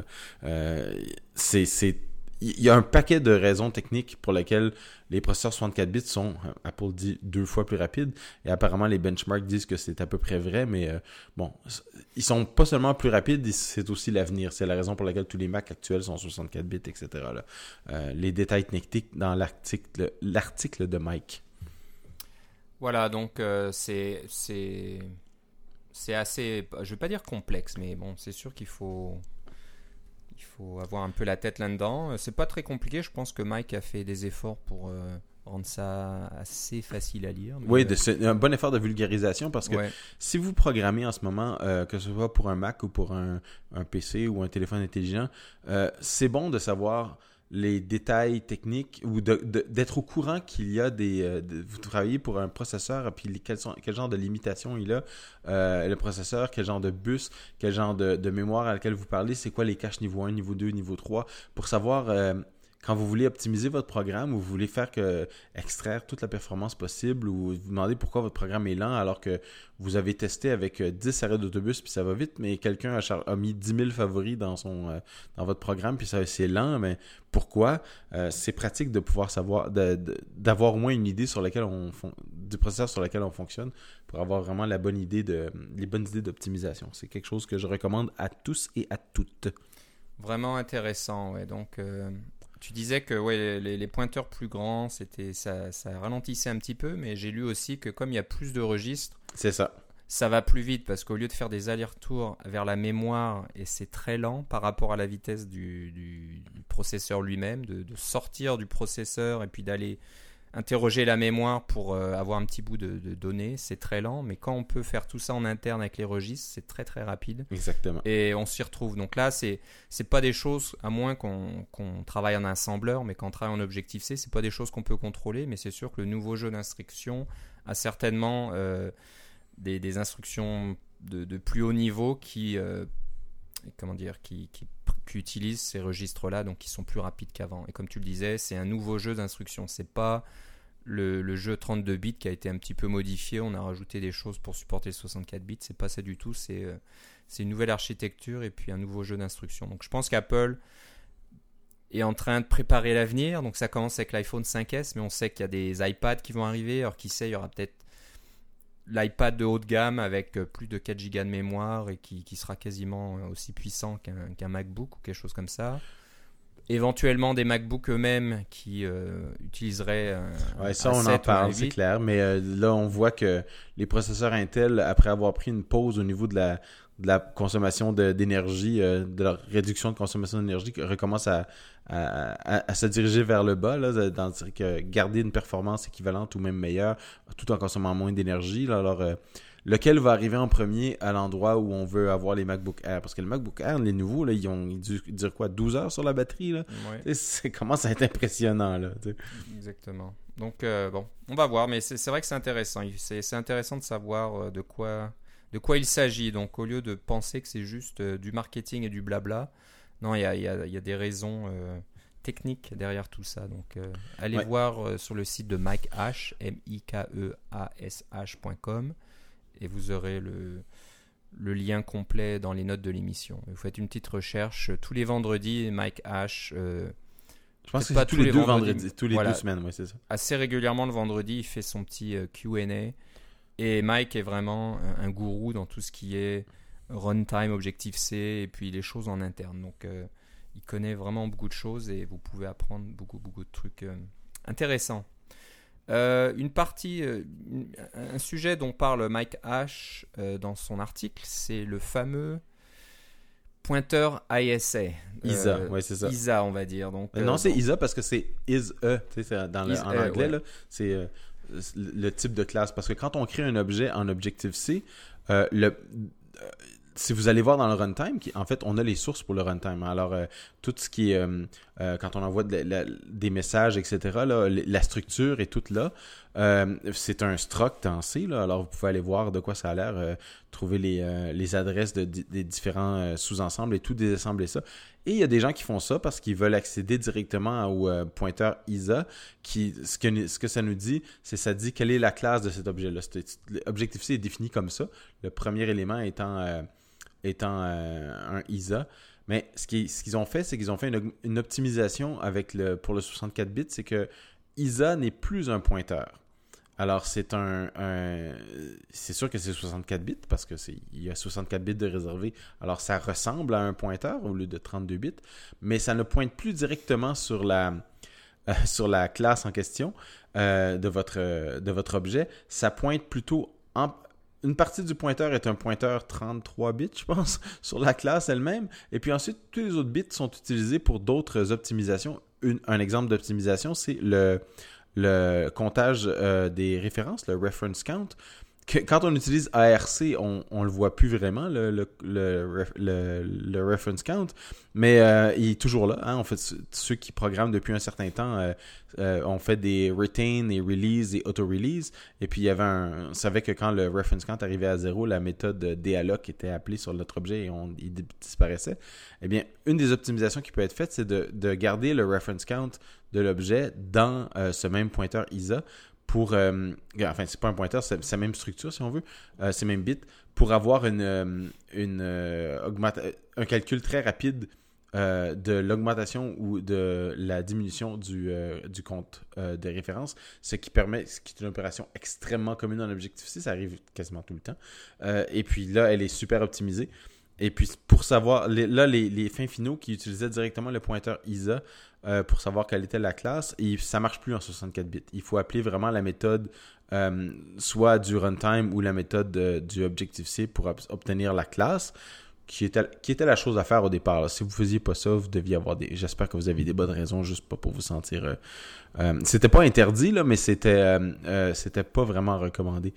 c'est il y a un paquet de raisons techniques pour lesquelles les processeurs 64 bits sont, euh, Apple dit, deux fois plus rapides. Et apparemment, les benchmarks disent que c'est à peu près vrai, mais euh, bon, ils sont pas seulement plus rapides, c'est aussi l'avenir. C'est la raison pour laquelle tous les Macs actuels sont 64 bits, etc. Euh, les détails techniques dans l'article, l'article de Mike. Voilà, donc c'est c'est assez, je vais pas dire complexe, mais bon, c'est sûr qu'il faut il faut avoir un peu la tête là-dedans. Euh, c'est pas très compliqué. Je pense que Mike a fait des efforts pour, euh, rendre ça assez facile à lire. mais, Oui, euh, c'est un bon effort de vulgarisation parce que ouais. si vous programmez en ce moment, euh, que ce soit pour un Mac ou pour un, un PC ou un téléphone intelligent, euh, c'est bon de savoir les détails techniques ou d'être au courant qu'il y a des... euh, vous travaillez pour un processeur puis quels sont, quel genre de limitations il a, euh, le processeur, quel genre de bus, quel genre de, de mémoire à laquelle vous parlez, c'est quoi les caches niveau 1, niveau 2, niveau 3, pour savoir... euh, quand vous voulez optimiser votre programme ou vous voulez faire extraire toute la performance possible ou vous demandez pourquoi votre programme est lent alors que vous avez testé avec euh, 10 arrêts d'autobus puis ça va vite, mais quelqu'un a, mis 10 000 favoris dans son euh, dans votre programme puis ça c'est lent, mais pourquoi? Euh, C'est pratique de pouvoir savoir, d'avoir au moins une idée sur laquelle on du processeur sur lequel on fonctionne pour avoir vraiment la bonne idée de les bonnes idées d'optimisation. C'est quelque chose que je recommande à tous et à toutes. Vraiment intéressant, ouais. Donc, euh, tu disais que ouais, les, les pointeurs plus grands, c'était ça, ça ralentissait un petit peu, mais j'ai lu aussi que comme il y a plus de registres, C'est ça. ça va plus vite parce qu'au lieu de faire des allers-retours vers la mémoire, et c'est très lent par rapport à la vitesse du, du- du processeur lui-même, de, de sortir du processeur et puis d'aller interroger la mémoire pour euh, avoir un petit bout de, de données, c'est très lent, mais quand on peut faire tout ça en interne avec les registres, c'est très très rapide Exactement. et on s'y retrouve. Donc là, c'est c'est pas des choses, à moins qu'on qu'on travaille en assembleur, mais quand on travaille en Objective C, c'est pas des choses qu'on peut contrôler. Mais c'est sûr que le nouveau jeu d'instruction a certainement euh, des, des instructions de, de plus haut niveau qui euh, comment dire qui, utilisent ces registres-là, donc qui sont plus rapides qu'avant. Et comme tu le disais, c'est un nouveau jeu d'instruction. C'est pas le, le jeu 32 bits qui a été un petit peu modifié. On a rajouté des choses pour supporter 64 bits. C'est pas ça du tout. C'est euh, c'est une nouvelle architecture et puis un nouveau jeu d'instruction. Donc je pense qu'Apple est en train de préparer l'avenir. Donc ça commence avec l'iPhone 5S, mais on sait qu'il y a des iPads qui vont arriver. Alors qui sait, il y aura peut-être l'iPad de haut de gamme avec euh, plus de 4 Go de mémoire et qui, qui sera quasiment euh, aussi puissant qu'un MacBook ou quelque chose comme ça. Éventuellement des MacBooks eux-mêmes qui euh, utiliseraient un, Ouais, ça, un on en 7 ou un parle, c'est 8. clair. Mais euh, là, on voit que les processeurs Intel, après avoir pris une pause au niveau de la, de la consommation de- d'énergie, euh, de la réduction de consommation d'énergie, recommencent à, à, à- à se diriger vers le bas, là, dans le que garder une performance équivalente ou même meilleure, tout en consommant moins d'énergie. Alors, euh, lequel va arriver en premier à l'endroit où on veut avoir les MacBook Air? Parce que les MacBook Air, les nouveaux, là, ils, ont, ils durent quoi, 12 heures sur la batterie? Là? Ouais. C'est *laughs* commence à être impressionnant. Là. Exactement. Donc, euh, bon, on va voir, mais c'est vrai que c'est intéressant. C'est intéressant de savoir de quoi, de quoi il s'agit. Donc, au lieu de penser que c'est juste euh, du marketing et du blabla, non, il y a, il y a- il y a des raisons euh, techniques derrière tout ça. Donc, euh, allez Ouais. voir euh, sur le site de Mike H, M-I-K-E-A-S-H.com, et vous aurez le, le lien complet dans les notes de l'émission. Vous faites une petite recherche. Tous les vendredis, Mike H. Je pense que pas tous tous les, les deux vendredis. vendredis, tous les Voilà. deux semaines, ouais, c'est ça. assez régulièrement le vendredi, il fait son petit Q&A. Et Mike est vraiment un, un gourou dans tout ce qui est runtime, Objective-C et puis les choses en interne. Donc, euh, il connaît vraiment beaucoup de choses et vous pouvez apprendre beaucoup, beaucoup de trucs euh, intéressants. Euh, une partie, une- un sujet dont parle Mike H dans son article, c'est le fameux pointeur ISA. ISA, Euh, ouais, c'est ça. ISA, on va dire. Donc, euh, non, c'est donc- ISA parce que c'est is a, tu sais, c'est dans le- Is en anglais, ouais. c'est le type de classe. Parce que quand on crée un objet en Objective-C, euh, euh, si vous allez voir dans le runtime, en fait, on a les sources pour le runtime. Alors, euh, tout ce qui est, quand on envoie des messages, etc., la structure est toute là. C'est un struct en C, alors vous pouvez aller voir de quoi ça a l'air, trouver les, les adresses des différents sous-ensembles et tout désassembler ça. Et il y a des gens qui font ça parce qu'ils veulent accéder directement au euh, pointeur ISA. Ce, que, ça nous dit, c'est ça dit quelle est la classe de cet objet-là. L'Objective-C est défini comme ça. Le premier élément étant, euh, étant euh, un ISA. Mais ce qu'ils ont fait, c'est qu'ils ont fait une, optimisation pour le 64 bits, c'est que ISA n'est plus un pointeur. Alors, c'est un, c'est sûr que c'est 64 bits parce que il y a 64 bits de réservé. Alors, ça ressemble à un pointeur au lieu de 32 bits, mais ça ne pointe plus directement sur la euh, *laughs* classe en question euh, de votre objet. Ça pointe plutôt une partie du pointeur est un pointeur 33 bits, je pense, *laughs* sur la classe elle-même. Et puis ensuite, tous les autres bits sont utilisés pour d'autres optimisations. Un exemple d'optimisation, c'est le, le comptage des références, le reference count, quand on utilise ARC, on, on le voit plus vraiment, le, reference count, mais euh, il est toujours là. Hein. En fait, ceux qui programment depuis un certain temps euh, euh, ont fait des retain, des release, des auto-release. Et puis, il y avait un, on savait que quand le reference count arrivait à zéro, la méthode dealloc était appelée sur notre objet et il disparaissait. Eh bien, une des optimisations qui peut être faite, c'est de garder le reference count de l'objet dans ce même pointeur ISA pour. Euh, enfin, c'est pas un pointeur, c'est la même structure si on veut, euh, c'est même bit, pour avoir euh, un calcul très rapide de l'augmentation ou de la diminution du, compte de référence, ce qui permet, ce qui est une opération extrêmement commune en Objective-C, ça arrive quasiment tout le temps. et puis là, elle est super optimisée. Et puis pour savoir, là, les, les, fins finaux qui utilisaient directement le pointeur ISA euh, pour savoir quelle était la classe. Et ça marche plus en 64 bits. Il faut appeler vraiment la méthode euh, soit du runtime ou la méthode du Objective-C pour obtenir la classe. Qui était, qui était la chose à faire au départ. Si vous faisiez pas ça, vous deviez avoir des. J'espère que vous avez des bonnes raisons, juste pas pour vous sentir. Euh, c'était pas interdit, là, mais c'était c'était pas vraiment recommandé.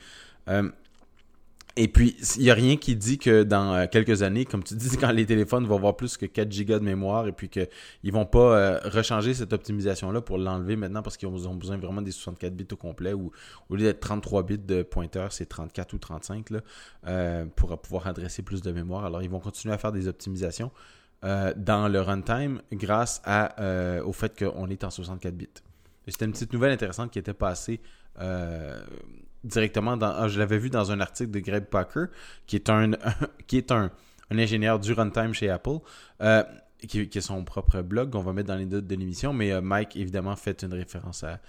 Et puis, il n'y a rien qui dit que dans euh, quelques années, comme tu dis, *laughs* quand les téléphones vont avoir plus que 4 gigas de mémoire et puis qu'ils ne vont pas euh, rechanger cette optimisation-là pour l'enlever maintenant parce qu'ils ont besoin vraiment des 64 bits au complet ou au lieu d'être 33 bits de pointeur, c'est 34 ou 35 là, euh, pour pouvoir adresser plus de mémoire. Alors, ils vont continuer à faire des optimisations dans le runtime grâce au fait qu'on est en 64 bits. C'était une petite nouvelle intéressante qui était passée directement dans. Ah, je l'avais vu dans un article de Greg Packer, qui est un, *laughs* qui est un, ingénieur du runtime chez Apple. Euh, qui, qui, est son propre blog, on va mettre dans les notes de l'émission, mais euh, Mike, évidemment, fait une référence à,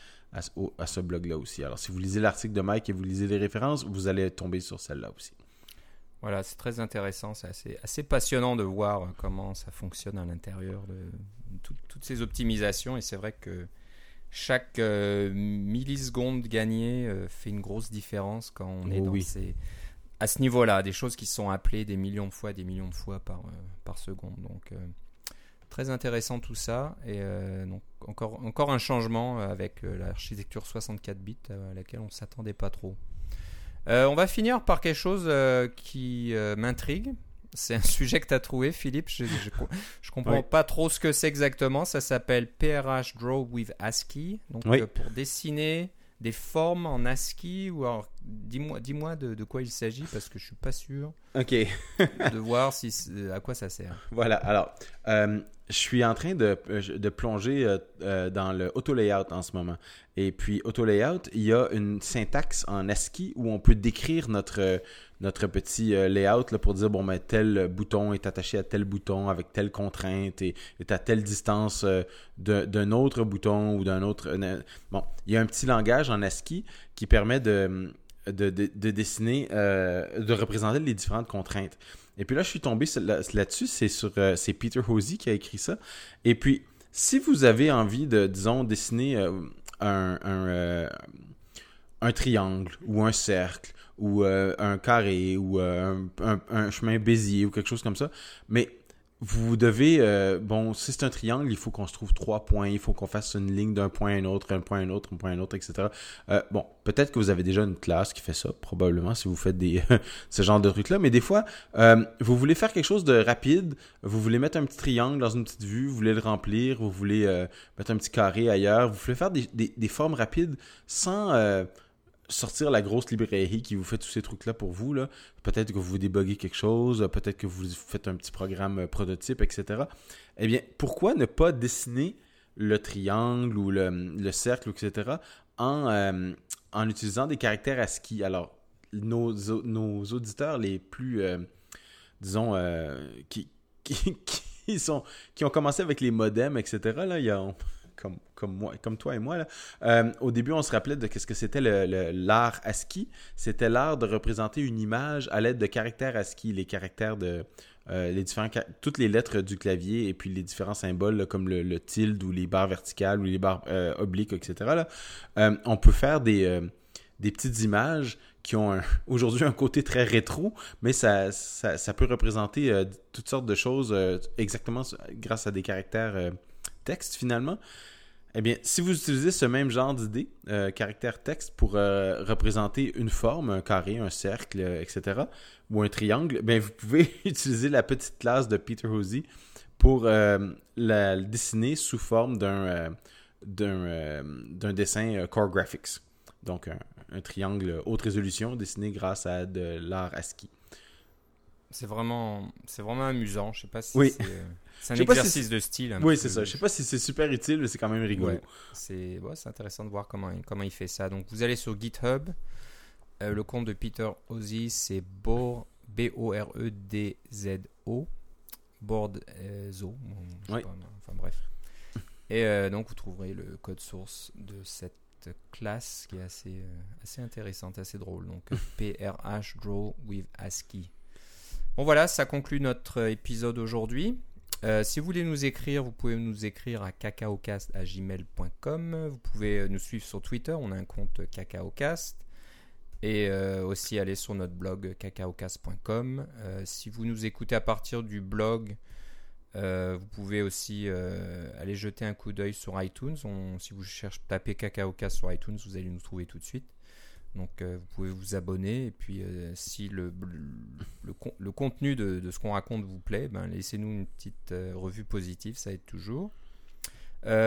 à, ce blog-là aussi. Alors, si vous lisez l'article de Mike et vous lisez les références, vous allez tomber sur celle-là aussi. Voilà, c'est très intéressant, c'est assez, passionnant de voir comment ça fonctionne à l'intérieur de toutes ces optimisations, et c'est vrai que chaque euh, milliseconde gagnée euh, fait une grosse différence quand on est dans ces, à ce niveau-là, des choses qui sont appelées des millions de fois, des millions de fois par, euh, par seconde. Donc très intéressant tout ça et donc encore, encore un changement avec l'architecture 64 bits à laquelle on ne s'attendait pas trop. on va finir par quelque chose qui m'intrigue c'est un sujet que tu as trouvé, Philippe. Je, je, comprends pas trop ce que c'est exactement. Ça s'appelle PRH Draw with ASCII. Donc, euh, pour dessiner des formes en ASCII ou alors dis-moi dis-moi de, de, quoi il s'agit parce que je suis pas sûr ok *laughs* de voir si à quoi ça sert voilà alors euh, je suis en train de, de plonger euh, dans le auto layout en ce moment et puis auto layout il y a une syntaxe en ASCII où on peut décrire notre notre petit layout là, pour dire bon ben tel bouton est attaché à tel bouton avec telle contrainte et est à telle distance d'un autre bouton ou d'un autre bon il y a un petit langage en ASCII qui permet de, de, dessiner, euh, de représenter les différentes contraintes. Et puis là, je suis tombé là-dessus, c'est sur euh, c'est Peter Hosey qui a écrit ça. Et puis, si vous avez envie de, disons, dessiner euh, un, un, un, triangle ou un cercle ou un carré ou un, un, chemin Bézier ou quelque chose comme ça, mais vous devez, euh, bon, si c'est un triangle, il faut qu'on se trouve trois points, il faut qu'on fasse une ligne d'un point à un autre, un point à un autre, un point à un autre, etc. Euh, bon, peut-être que vous avez déjà une classe qui fait ça, probablement, si vous faites des *laughs* ce genre de trucs-là, mais des fois, euh, vous voulez faire quelque chose de rapide, vous voulez mettre un petit triangle dans une petite vue, vous voulez le remplir, vous voulez mettre un petit carré ailleurs, vous voulez faire des, des formes rapides sans sortir la grosse librairie qui vous fait tous ces trucs-là pour vous. Là. Peut-être que vous déboguez quelque chose, peut-être que vous faites un petit programme euh, prototype, etc. Eh bien, pourquoi ne pas dessiner le triangle ou le, cercle, etc., en, euh, en utilisant des caractères ASCII? Alors, nos, nos auditeurs les plus, euh, disons, qui, *laughs* qui, sont, qui ont commencé avec les modems, etc., là, il y a comme, comme, moi, comme toi et moi, là, euh, au début, on se rappelait de ce que c'était l'art ASCII. C'était l'art de représenter une image à l'aide de caractères ASCII, les caractères de... Euh, les différents, toutes les lettres du clavier et puis les différents symboles comme le, tilde ou les barres verticales ou les barres euh, obliques, etc. on peut faire des, des petites images qui ont *laughs* aujourd'hui un côté très rétro, mais ça, ça peut représenter toutes sortes de choses exactement grâce à des caractères texte finalement. Eh bien, si vous utilisez ce même genre d'idée, euh, caractère texte, pour euh, représenter une forme, un carré, un cercle, euh, etc., ou un triangle, ben vous pouvez *laughs* utiliser la petite classe de Peter Hosey pour la dessiner sous forme d'un d'un dessin Core Graphics. Donc, un, triangle haute résolution dessiné grâce à de l'art ASCII. C'est vraiment, vraiment amusant. Je sais pas si oui. c'est un exercice de style. Oui, c'est ça. Je sais pas si c'est super utile, mais c'est quand même rigolo. C'est ouais, intéressant de voir comment, comment il fait ça. Donc, vous allez sur GitHub. Euh, le compte de Peter Ozzy, c'est B-O-R-E-D-Z-O. Board Zo. enfin bref. Et euh, donc, vous trouverez le code source de cette classe qui est assez, euh, assez intéressante, assez drôle. Donc, *laughs* PRH Draw with ASCII. Bon voilà, ça conclut notre épisode aujourd'hui. Euh, si vous voulez nous écrire, vous pouvez nous écrire à cacaocast.gmail.com. Vous pouvez nous suivre sur Twitter, on a un compte cacaocast. Et euh, aussi aller sur notre blog cacaocast.com. Euh, si vous nous écoutez à partir du blog, vous pouvez aussi aller jeter un coup d'œil sur iTunes. si vous cherchez, tapez cacaocast sur iTunes, vous allez nous trouver tout de suite. Donc euh, vous pouvez vous abonner et puis euh, si le, le, contenu de, ce qu'on raconte vous plaît, ben, laissez-nous une petite euh, revue positive, ça aide toujours.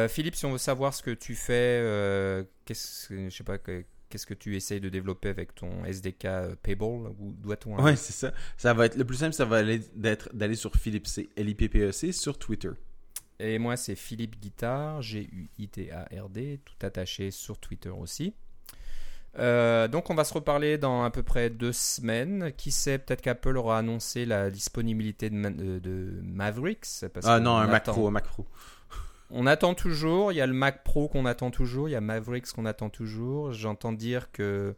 Philippe, si on veut savoir ce que tu fais, qu'est-ce, je sais pas, qu'est-ce que tu essayes de développer avec ton SDK Payable ou doit-on Ouais, c'est ça. Ça va être le plus simple, ça va aller d'être d'aller sur Philippe C, L I P P E C sur Twitter. Et moi, c'est Philippe Guitard, G U I T A R D, tout attaché sur Twitter aussi. Euh, donc on va se reparler dans à peu près deux semaines. Qui sait, peut-être qu'Apple aura annoncé la disponibilité de, de, Mavericks. ah non, un Mac Pro, un Mac Pro. On attend toujours. Il y a le Mac Pro qu'on attend toujours. Il y a Mavericks qu'on attend toujours. J'entends dire que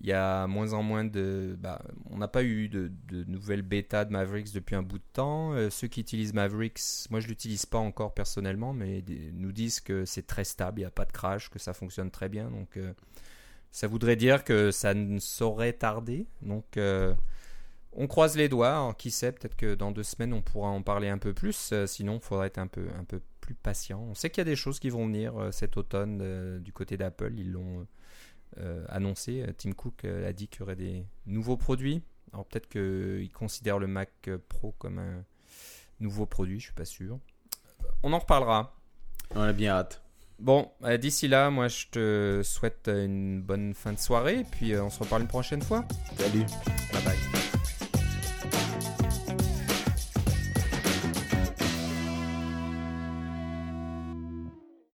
il y a moins en moins de. Bah, on n'a pas eu de, nouvelles bêta de Mavericks depuis un bout de temps. Euh, ceux qui utilisent Mavericks, moi je l'utilise pas encore personnellement, mais nous disent que c'est très stable, il n'y a pas de crash, que ça fonctionne très bien. Donc euh, ça voudrait dire que ça ne saurait tarder. Donc, euh, on croise les doigts. qui sait, peut-être que dans deux semaines, on pourra en parler un peu plus. Euh, sinon, il faudra être un peu, un peu plus patient. On sait qu'il y a des choses qui vont venir euh, cet automne du côté d'Apple. Ils l'ont annoncé. Tim Cook a dit qu'il y aurait des nouveaux produits. Alors, peut-être qu'il considère le Mac Pro comme un nouveau produit. Je suis pas sûr. On en reparlera. On a bien hâte. Bon, euh, d'ici là, moi je te souhaite une bonne fin de soirée, puis euh, on se reparle une prochaine fois. Salut. Bye bye.